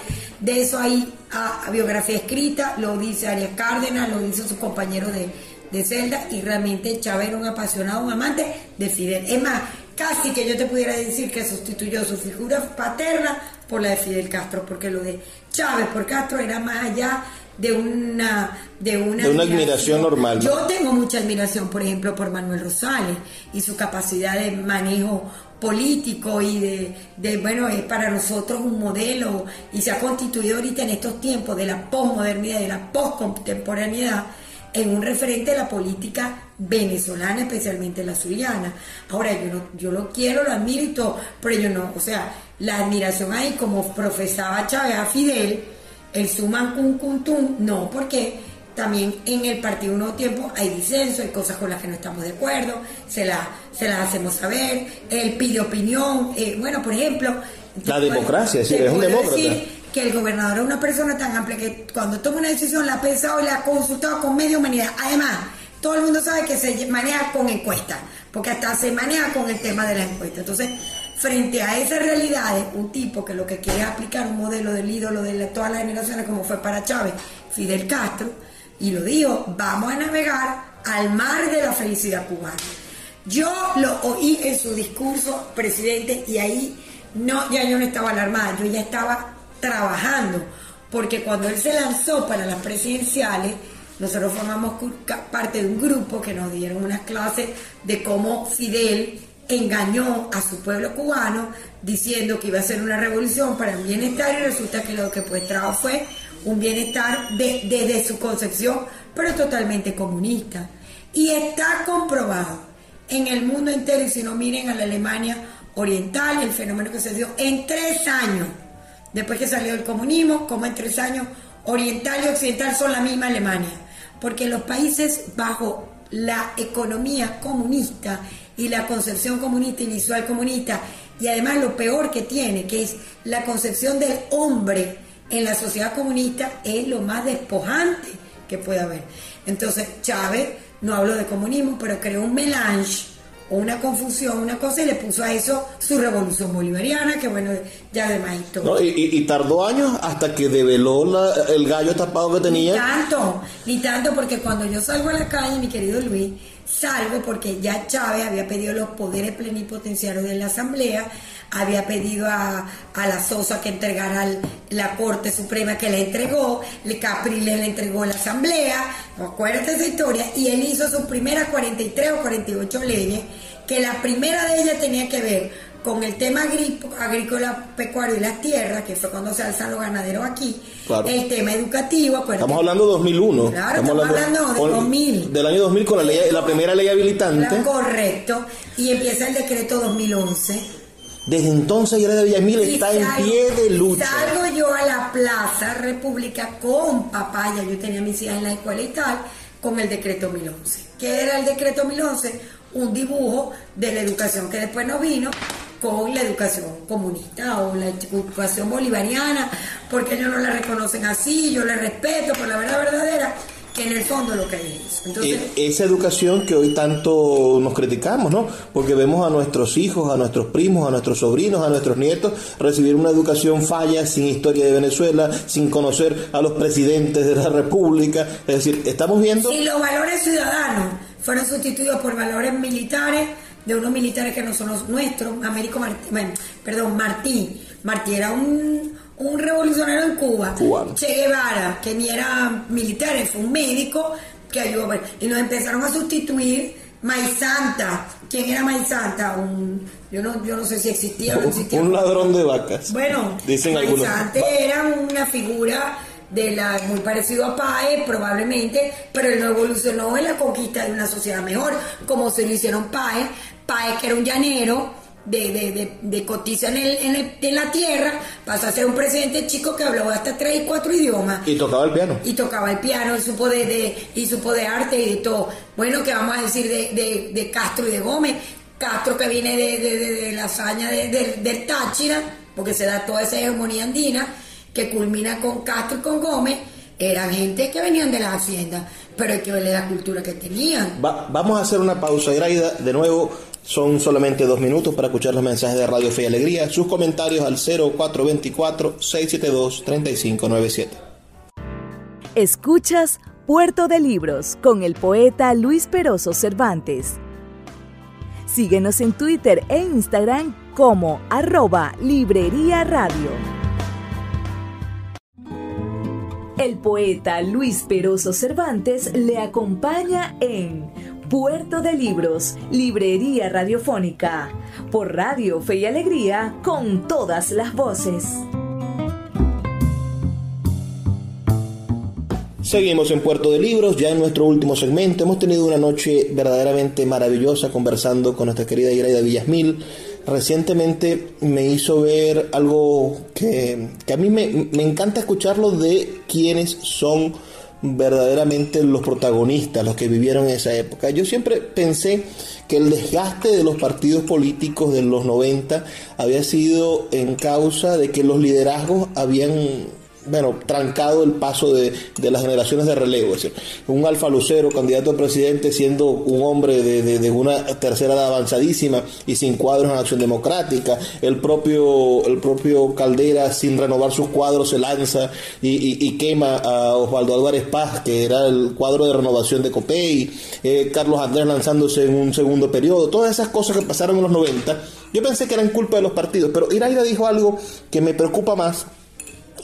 De eso hay a, biografía escrita, lo dice Arias Cárdenas, lo dice su compañero de, de celda, y realmente Chávez era un apasionado, un amante de Fidel. Es más, casi que yo te pudiera decir que sustituyó su figura paterna por la de Fidel Castro, porque lo de Chávez por Castro era más allá de una de una, de una admiración normal. Yo tengo mucha admiración, por ejemplo, por Manuel Rosales y su capacidad de manejo político y de, de, bueno, es para nosotros un modelo y se ha constituido ahorita en estos tiempos de la posmodernidad, de la poscontemporaneidad, en un referente de la política venezolana, especialmente la zuliana. Ahora, yo, no, yo lo quiero, lo admiro y todo, pero yo no, o sea, la admiración ahí, como profesaba Chávez a Fidel, el suman cum cum no, porque también en el partido Nuevo Tiempo hay disenso, hay cosas con las que no estamos de acuerdo, se, la, se las hacemos saber, él pide opinión, eh, bueno, por ejemplo... La democracia, decir, es un demócrata. que el gobernador es una persona tan amplia que cuando toma una decisión la ha pensado y la ha consultado con media humanidad. Además, todo el mundo sabe que se maneja con encuestas, porque hasta se maneja con el tema de la encuesta. Entonces, frente a esas realidades, un tipo que lo que quiere es aplicar un modelo del ídolo de todas las generaciones, como fue para Chávez, Fidel Castro, y lo digo, vamos a navegar al mar de la felicidad cubana. Yo lo oí en su discurso, presidente, y ahí no, ya yo no estaba alarmada, yo ya estaba trabajando, porque cuando él se lanzó para las presidenciales, nosotros formamos parte de un grupo que nos dieron unas clases de cómo Fidel engañó a su pueblo cubano diciendo que iba a ser una revolución para el bienestar y resulta que lo que pues trajo fue un bienestar desde su concepción, pero totalmente comunista. Y está comprobado en el mundo entero, y si no miren a la Alemania oriental, el fenómeno que se dio en tres años, después que salió el comunismo, como en tres años, oriental y occidental son la misma Alemania, porque los países bajo la economía comunista y la concepción comunista y visual comunista, y además lo peor que tiene, que es la concepción del hombre en la sociedad comunista, es lo más despojante que puede haber. Entonces, Chávez no habló de comunismo, pero creó un melange o una confusión, una cosa, y le puso a eso su revolución bolivariana, que bueno, ya de No, y, tardó años hasta que develó el gallo tapado que tenía. Ni tanto, ni tanto, porque cuando yo salgo a la calle, mi querido Luis, salgo porque ya Chávez había pedido los poderes plenipotenciarios de la Asamblea, había pedido a, la Sosa que entregara la Corte Suprema que le entregó, le Capriles le entregó la Asamblea, no acuérdate esa historia, y él hizo sus primeras 43 o 48 leyes, que la primera de ellas tenía que ver con el tema agrícola, pecuario y las tierras, que fue cuando se alzan los ganaderos aquí, el tema educativo. Estamos hablando de 2001. Claro, estamos, hablando, de 2000. Del año 2000 con la, ley, la primera ley habilitante. correcto, y empieza el decreto 2011. Desde entonces de Villamil está en pie de lucha. Salgo yo a la Plaza República con papaya, yo tenía mis hijas en la escuela y tal, con el decreto 2011. ¿Qué era el decreto 2011? Un dibujo de la educación que después no vino, con la educación comunista o la educación bolivariana, porque ellos no la reconocen así, yo la respeto por la verdad verdadera, que en el fondo lo que es Entonces, e-, esa educación que hoy tanto nos criticamos, ¿no? Porque vemos a nuestros hijos, a nuestros primos, a nuestros sobrinos, a nuestros nietos recibir una educación falla, sin historia de Venezuela, sin conocer a los presidentes de la República. Es decir, estamos viendo... Y los valores ciudadanos fueron sustituidos por valores militares de unos militares que no son los nuestros, Américo Martí, perdón, Martí. Martí era un, revolucionario en Cuba. Che Guevara, que ni era militar, fue un médico que ayudó. Y nos empezaron a sustituir Maizanta. ¿Quién era Maizanta? Un, yo, no, yo no sé si existía o no existía. un ladrón de vacas. Bueno, dicen Maizante era una figura de la muy parecido a Pae probablemente, pero él no evolucionó en la conquista de una sociedad mejor, como se lo hicieron Pae, Paez, que era un llanero de, de, de, cotiza en, el, en, la tierra, pasó a ser un presidente chico que hablaba hasta tres y cuatro idiomas. Y tocaba el piano. Y tocaba el piano, y supo de, y supo de arte y de todo. Bueno, que vamos a decir de, Castro y de Gómez. Castro que viene de, la hazaña del Táchira, porque se da toda esa hegemonía andina, que culmina con Castro y con Gómez, eran gente que venían de las haciendas, pero hay que verle la cultura que tenían. vamos a hacer una pausa, Iraida, de nuevo. Son solamente dos minutos para escuchar los mensajes de Radio Fe y Alegría. Sus comentarios al 0424-672-3597. Escuchas Puerto de Libros con el poeta Luis Peroso Cervantes. Síguenos en Twitter e Instagram como arroba Librería Radio. El poeta Luis Peroso Cervantes le acompaña en Puerto de Libros, Librería Radiofónica, por Radio Fe y Alegría, con todas las voces. Seguimos en Puerto de Libros, ya en nuestro último segmento. Hemos tenido una noche verdaderamente maravillosa conversando con nuestra querida Iraida Villasmil. Recientemente me hizo ver algo que, a mí me, me, encanta escucharlo de quienes son verdaderamente los protagonistas, los que vivieron esa época. Yo siempre pensé que el desgaste de los partidos políticos de los 90 había sido en causa de que los liderazgos habían bueno, trancado el paso de, las generaciones de relevo. Es decir, un Alfa Lucero, candidato a presidente, siendo un hombre de, una tercera edad avanzadísima y sin cuadros en Acción Democrática. El propio, el propio Caldera, sin renovar sus cuadros, se lanza y, quema a Osvaldo Álvarez Paz, que era el cuadro de renovación de COPEI. Eh, Carlos Andrés lanzándose en un segundo periodo. Todas esas cosas que pasaron en los 90, yo pensé que eran culpa de los partidos, pero Iraida dijo algo que me preocupa más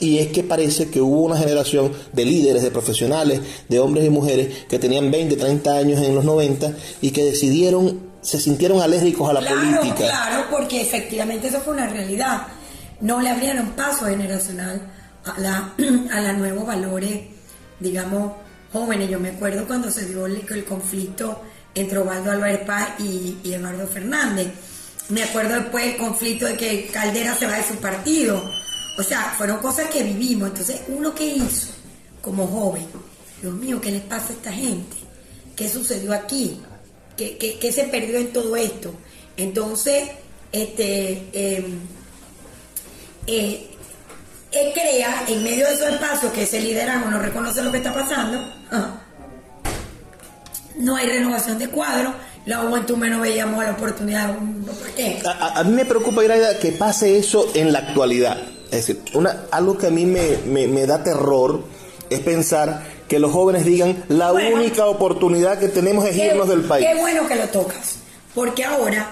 y es que parece que hubo una generación de líderes, de profesionales, de hombres y mujeres que tenían 20, 30 años en los 90 y que decidieron, se sintieron alérgicos a la política. Claro, porque efectivamente eso fue una realidad. No le abrieron paso generacional a la, a los nuevos valores, digamos, jóvenes. Yo me acuerdo cuando se dio el, conflicto entre Osvaldo Álvarez Paz y, y Eduardo Fernández. Me acuerdo después el conflicto de que Caldera se va de su partido o sea, fueron cosas que vivimos. Entonces, uno que hizo como joven, Dios mío, ¿qué les pasa a esta gente? ¿Qué sucedió aquí? ¿Qué, se perdió en todo esto? Entonces, este, em, eh, él crea, en medio de esos espacios que ese liderazgo no reconoce lo que está pasando, ah, no hay renovación de cuadros, la juventud menos veíamos la oportunidad. ¿Por qué? A, mí me preocupa, que pase eso en la actualidad. Es decir, una, algo que a mí me, da terror es pensar que los jóvenes digan la única oportunidad que tenemos es irnos del país. Qué bueno que lo tocas, porque ahora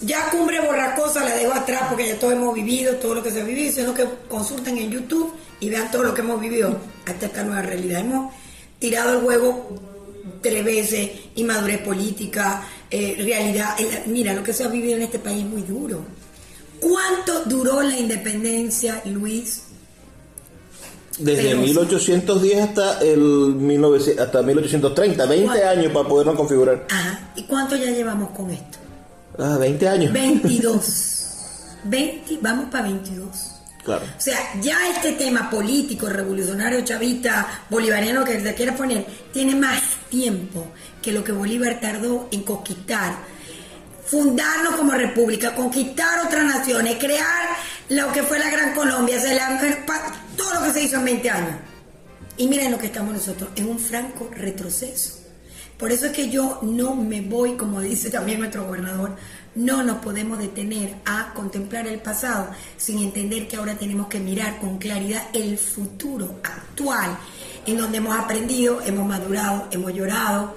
ya cumbre borracosa la dejo atrás porque ya todo hemos vivido, todo lo que se ha vivido, sino que consulten en YouTube y vean todo lo que hemos vivido hasta esta nueva realidad. Hemos tirado el juego tres veces, inmadurez política, eh, realidad. Mira, lo que se ha vivido en este país es muy duro ¿Cuánto duró la independencia, Luis? Desde 1810 hasta el hasta 1830, 20 años para podernos configurar. Ajá. ¿Y cuánto ya llevamos con esto? Ah, 20 años. 22. 20, vamos para 22. Claro. O sea, ya este tema político, revolucionario, chavista, bolivariano que se quiera poner, tiene más tiempo que lo que Bolívar tardó en conquistar fundarnos como república, conquistar otras naciones, crear lo que fue la Gran Colombia, todo lo que se hizo en 20 años. Y miren lo que estamos nosotros, en un franco retroceso. Por eso es que yo no me voy, como dice también nuestro gobernador, no nos podemos detener a contemplar el pasado sin entender que ahora tenemos que mirar con claridad el futuro actual, en donde hemos aprendido, hemos madurado, hemos llorado,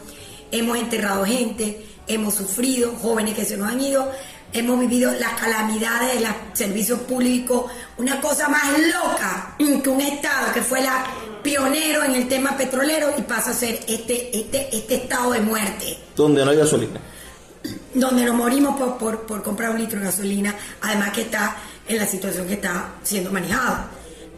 hemos enterrado gente, hemos sufrido, jóvenes que se nos han ido, hemos vivido las calamidades de los servicios públicos, una cosa más loca que un Estado que fue la pionero en el tema petrolero y pasa a ser este, este, este estado de muerte. Donde no hay gasolina. Donde nos morimos por, por, comprar un litro de gasolina, además que está en la situación que está siendo manejada.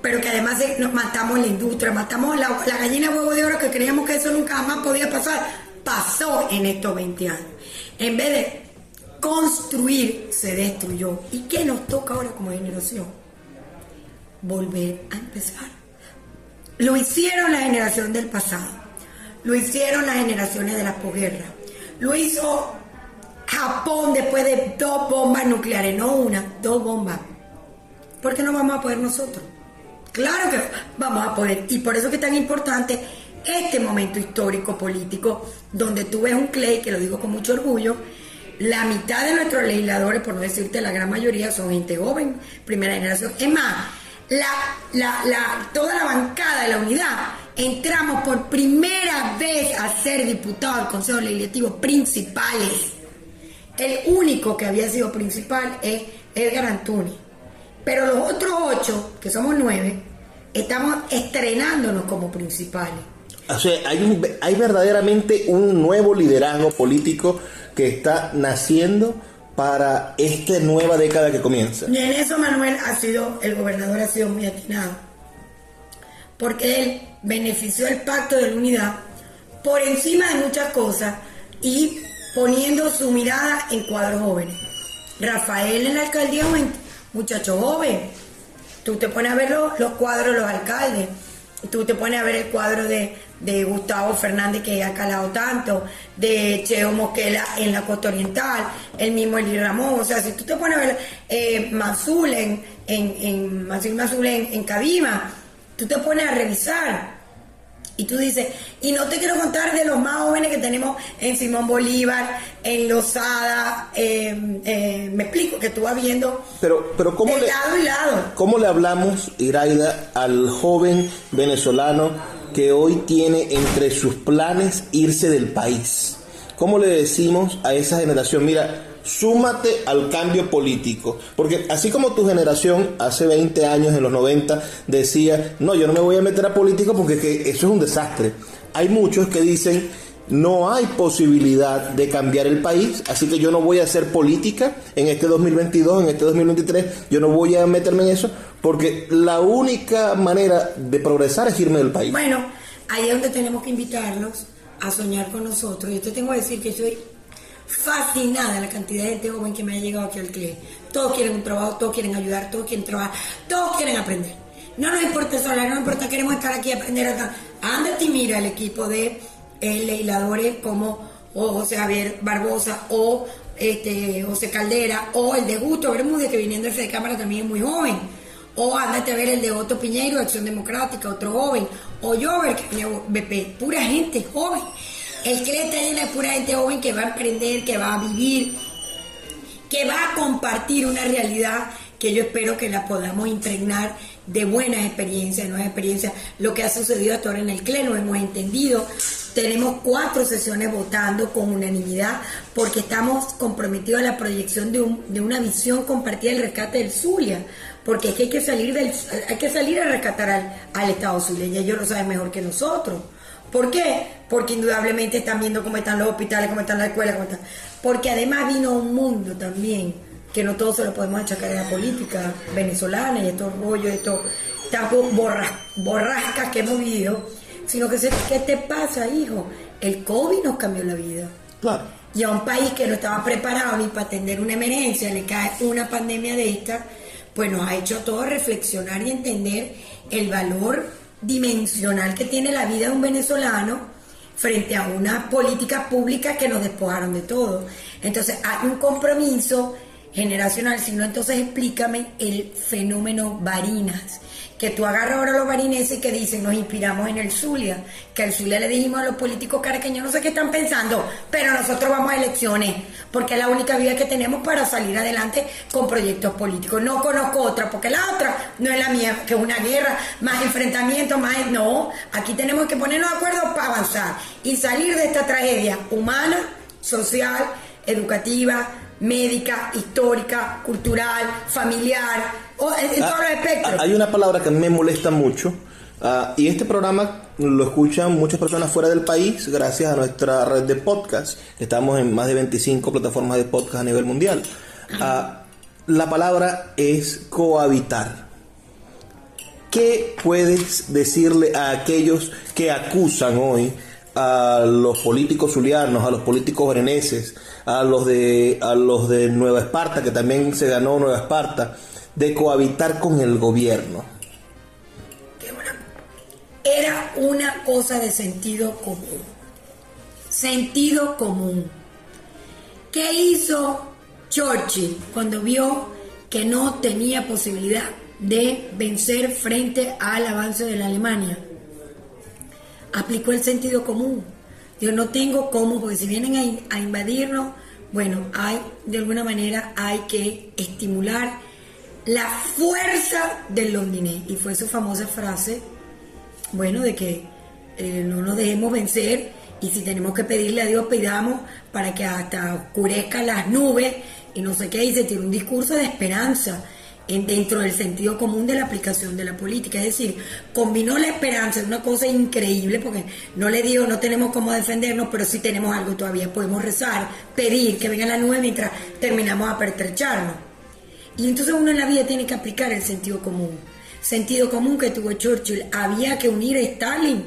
Pero que además nos matamos la industria, matamos la, la gallina huevo de oro que creíamos que eso nunca más podía pasar. Pasó en estos 20 años. En vez de construir, se destruyó. ¿Y qué nos toca ahora como generación? Volver a empezar. Lo hicieron la generación del pasado. Lo hicieron las generaciones de la posguerra. Lo hizo Japón después de dos bombas nucleares, no una, dos bombas. ¿Por qué no vamos a poder nosotros? Claro que vamos a poder. Y por eso que es tan importante este momento histórico político, donde tú ves un Clay, que lo digo con mucho orgullo, la mitad de nuestros legisladores, por no decirte la gran mayoría, son gente joven, primera generación. Es más, toda la bancada de la unidad entramos por primera vez a ser diputados del Consejo Legislativo principales. El único que había sido principal es Edgar Antuni. Pero los otros ocho, que somos nueve, estamos estrenándonos como principales. O sea, hay, hay verdaderamente un nuevo liderazgo político que está naciendo para esta nueva década que comienza. Y en eso Manuel ha sido, el gobernador ha sido muy atinado, porque él benefició el pacto de la unidad por encima de muchas cosas y poniendo su mirada en cuadros jóvenes. Rafael en la alcaldía muchacho joven. Tú te pones a ver los, los cuadros de los alcaldes, tú te pones a ver el cuadro de, de Gustavo Fernández que ha calado tanto, de Cheo Mosquela en la costa oriental, el mismo Eli Ramón, o sea, si tú te pones a ver eh, Mazul en, en, en, Mazul en, en Cabima, tú te pones a revisar y tú dices, y no te quiero contar de los más jóvenes que tenemos en Simón Bolívar, en Lozada, eh, eh, me explico, que tú vas viendo pero, pero ¿cómo de le, lado y lado. ¿Cómo le hablamos, Iraida, al joven venezolano que hoy tiene entre sus planes irse del país? ¿Cómo le decimos a esa generación, mira, súmate al cambio político? Porque así como tu generación hace 20 años, en los 90, decía, no, yo no me voy a meter a político porque que eso es un desastre. Hay muchos que dicen, no hay posibilidad de cambiar el país, así que yo no voy a hacer política en este 2022, en este 2023, yo no voy a meterme en eso, porque la única manera de progresar es irme del país. Bueno, ahí es donde tenemos que invitarlos a soñar con nosotros. Yo te tengo que decir que estoy fascinada la cantidad de gente joven que me ha llegado aquí al CLE. Todos quieren un trabajo, todos quieren ayudar, todos quieren trabajar, todos quieren aprender. No nos importa el salario, no nos importa, queremos estar aquí a aprender. Ándate y mira el equipo de eh, legisladores como José Javier Barbosa o este, José Caldera o el de Gusto Bermúdez que viniendo de Cámara también es muy joven o ándate a ver el de Otto Piñeiro, Acción Democrática, otro joven, o Jover, que tenía BP, pura gente joven. El que está lleno de pura gente joven que va a emprender, que va a vivir, que va a compartir una realidad que yo espero que la podamos impregnar de buenas experiencias, nuevas experiencias. Lo que ha sucedido hasta ahora en el CLE lo hemos entendido. Tenemos cuatro sesiones votando con unanimidad porque estamos comprometidos a la proyección de, un- de una visión compartida del rescate del Zulia. Porque es que hay que salir, del, hay que salir a rescatar al, al Estado Zulia. Y ellos lo saben mejor que nosotros. ¿Por qué? Porque indudablemente están viendo cómo están los hospitales, cómo están las escuelas, cómo están. Porque además vino un mundo también que no todo se lo podemos achacar a la política venezolana y estos rollos, estos borras, borrascas que hemos vivido, sino que se- ¿qué te pasa, hijo? El COVID nos cambió la vida. Claro. Y a un país que no estaba preparado ni para atender una emergencia, le cae una pandemia de esta, pues nos ha hecho a todos reflexionar y entender el valor dimensional que tiene la vida de un venezolano frente a una política pública que nos despojaron de todo. Entonces hay un compromiso generacional, si no entonces explícame el fenómeno Barinas, que tú agarras ahora a los barineses que dicen nos inspiramos en el Zulia, que al Zulia le dijimos a los políticos caraqueños no sé qué están pensando, pero nosotros vamos a elecciones, porque es la única vía que tenemos para salir adelante con proyectos políticos. No conozco otra, porque la otra no es la mía, que es una guerra, más enfrentamiento, más... No, aquí tenemos que ponernos de acuerdo para avanzar y salir de esta tragedia humana, social, educativa, médica, histórica, cultural, familiar, en, en todos los espectros. Ah, Hay una palabra que me molesta mucho. ah, y este programa lo escuchan muchas personas fuera del país gracias a nuestra red de podcast. Estamos en más de 25 plataformas de podcast a nivel mundial. Ah, la palabra es cohabitar. ¿Qué puedes decirle a aquellos que acusan hoy a los políticos zulianos, a los políticos bereneses, a los de a los de Nueva Esparta, que también se ganó Nueva Esparta, de cohabitar con el gobierno? era una cosa de sentido común. Sentido común. ¿Qué hizo Churchill cuando vio que no tenía posibilidad de vencer frente al avance de la Alemania. Aplicó el sentido común. Yo no tengo cómo, porque si vienen a, invadirnos, bueno, hay, de alguna manera hay que estimular la fuerza del londinés. Y fue su famosa frase, bueno, de que eh, no nos dejemos vencer y si tenemos que pedirle a Dios, pidamos para que hasta oscurezca las nubes y no sé qué, y se tiene un discurso de esperanza en, dentro del sentido común de la aplicación de la política. Es decir, combinó la esperanza, es una cosa increíble, porque no le digo, no tenemos cómo defendernos, pero sí tenemos algo todavía, podemos rezar, pedir que venga la nube mientras terminamos a pertrecharnos. Y entonces uno en la vida tiene que aplicar el sentido común. Sentido común que tuvo Churchill, había que unir a Stalin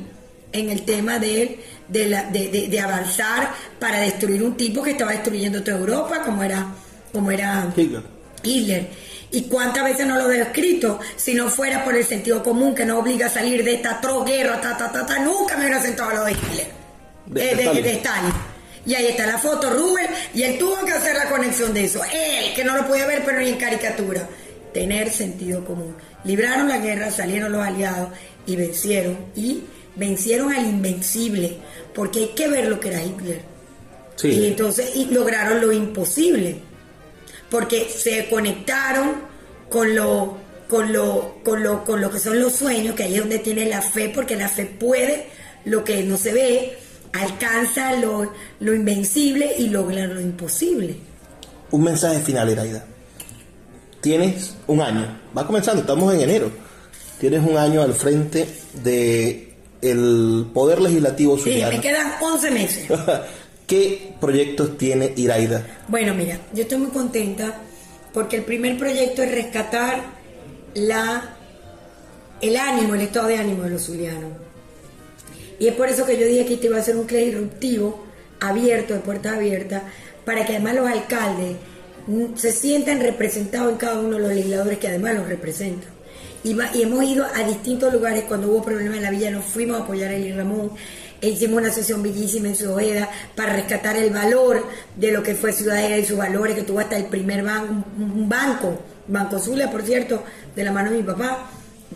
en el tema de él de, la, de, de, avanzar para destruir un tipo que estaba destruyendo toda Europa, como era, como era Hitler. ¿Y cuántas veces no lo he escrito? Si no fuera por el sentido común que no obliga a salir de esta guerra, ta, ta, ta, ta, nunca me hubiera sentado a lo de Hitler. De, eh, de, Stalin. Y ahí está la foto, Rubén, y él tuvo que hacer la conexión de eso. Él, que no lo podía ver, pero ni en caricatura. Tener sentido común. Libraron la guerra, salieron los aliados y vencieron. Y vencieron al invencible, porque hay que ver lo que era Hitler. Y entonces y lograron lo imposible, porque se conectaron con lo, con lo, con lo, con lo que son los sueños, que ahí es donde tiene la fe, porque la fe puede lo que no se ve, alcanza lo, lo invencible y logra lo imposible. Un mensaje final, Iraida. Tienes un año, va comenzando, estamos en enero. Tienes un año al frente de el Poder Legislativo Sí, me quedan 11 meses. ¿Qué proyectos tiene Iraida? Bueno, mira, yo estoy muy contenta porque el primer proyecto es rescatar la, el ánimo, el estado de ánimo de los zulianos. Y es por eso que yo dije que este iba a ser un CLE disruptivo, abierto, de puertas abiertas, para que además los alcaldes se sientan representados en cada uno de los legisladores que además los representan y, hemos ido a distintos lugares cuando hubo problemas en la villa, nos fuimos a apoyar a Eli Ramón. E hicimos una sesión bellísima en Ciudadela para rescatar el valor de lo que fue Ciudadela y sus valores, que tuvo hasta el primer banco, un banco, Banco por cierto, de la mano de mi papá.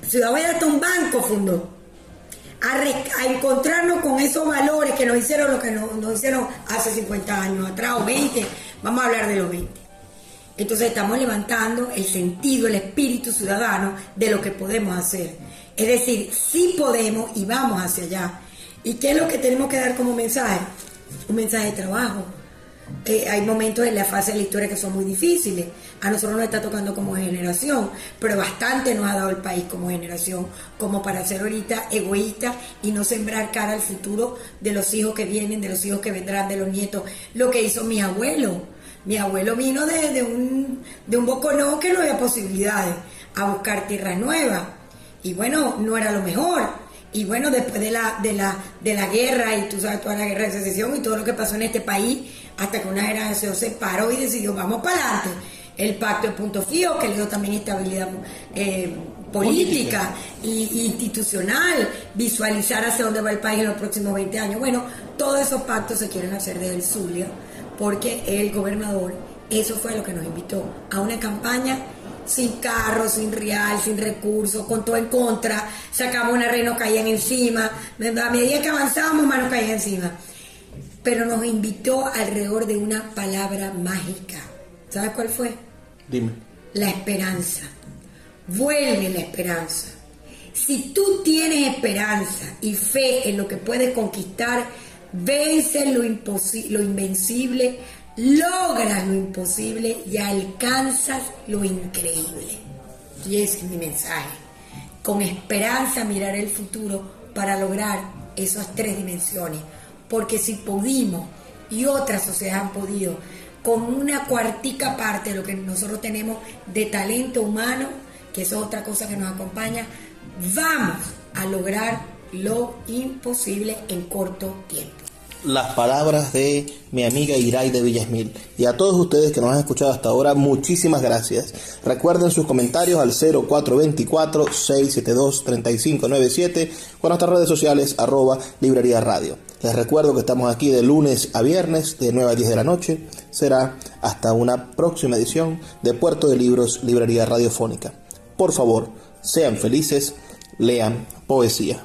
Ciudadela hasta un banco fundó. A, encontrarnos con esos valores que nos hicieron lo que nos, nos hicieron hace 50 años atrás o 20, vamos a hablar de los 20. Entonces estamos levantando el sentido, el espíritu ciudadano de lo que podemos hacer. Es decir, sí podemos y vamos hacia allá. ¿Y qué es lo que tenemos que dar como mensaje? Un mensaje de trabajo. Eh, hay momentos en la fase de la historia que son muy difíciles. A nosotros nos está tocando como generación, pero bastante nos ha dado el país como generación, como para ser ahorita egoísta y no sembrar cara al futuro de los hijos que vienen, de los hijos que vendrán, de los nietos. Lo que hizo mi abuelo mi abuelo vino de, un, de un boconó que no había posibilidades a buscar tierra nueva. Y bueno, no era lo mejor. Y bueno, después de la, de la, de la guerra, y tú sabes, toda la guerra de secesión y todo lo que pasó en este país, hasta que una generación se paró y decidió, vamos para adelante. El pacto de punto fijo, que le dio también estabilidad eh, política e institucional, visualizar hacia dónde va el país en los próximos 20 años. Bueno, todos esos pactos se quieren hacer desde el Zulia porque el gobernador, eso fue lo que nos invitó a una campaña sin carro, sin real, sin recursos, con todo en contra, sacamos una red, nos caían encima, a medida que avanzábamos más nos caían encima. Pero nos invitó alrededor de una palabra mágica. ¿Sabes cuál fue? Dime. La esperanza. Vuelve la esperanza. Si tú tienes esperanza y fe en lo que puedes conquistar, Vence lo, lo invencible, logras lo imposible y alcanzas lo increíble. Y ese es mi mensaje. Con esperanza mirar el futuro para lograr esas tres dimensiones. Porque si pudimos y otras sociedades han podido, con una cuartica parte de lo que nosotros tenemos de talento humano, que es otra cosa que nos acompaña, vamos a lograr lo imposible en corto tiempo las palabras de mi amiga Irai de Villasmil. Y a todos ustedes que nos han escuchado hasta ahora, muchísimas gracias. Recuerden sus comentarios al 0424-672-3597 con nuestras redes sociales arroba librería radio. Les recuerdo que estamos aquí de lunes a viernes de 9 a 10 de la noche. Será hasta una próxima edición de Puerto de Libros Librería Radiofónica. Por favor, sean felices, lean poesía.